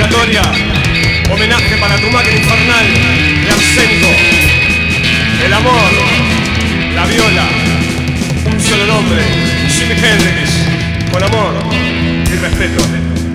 dedicatoria. Homenaje para tu máquina infernal de arsénico. El amor, la viola, un solo nombre, Jimi Hendrix, con amor y respeto.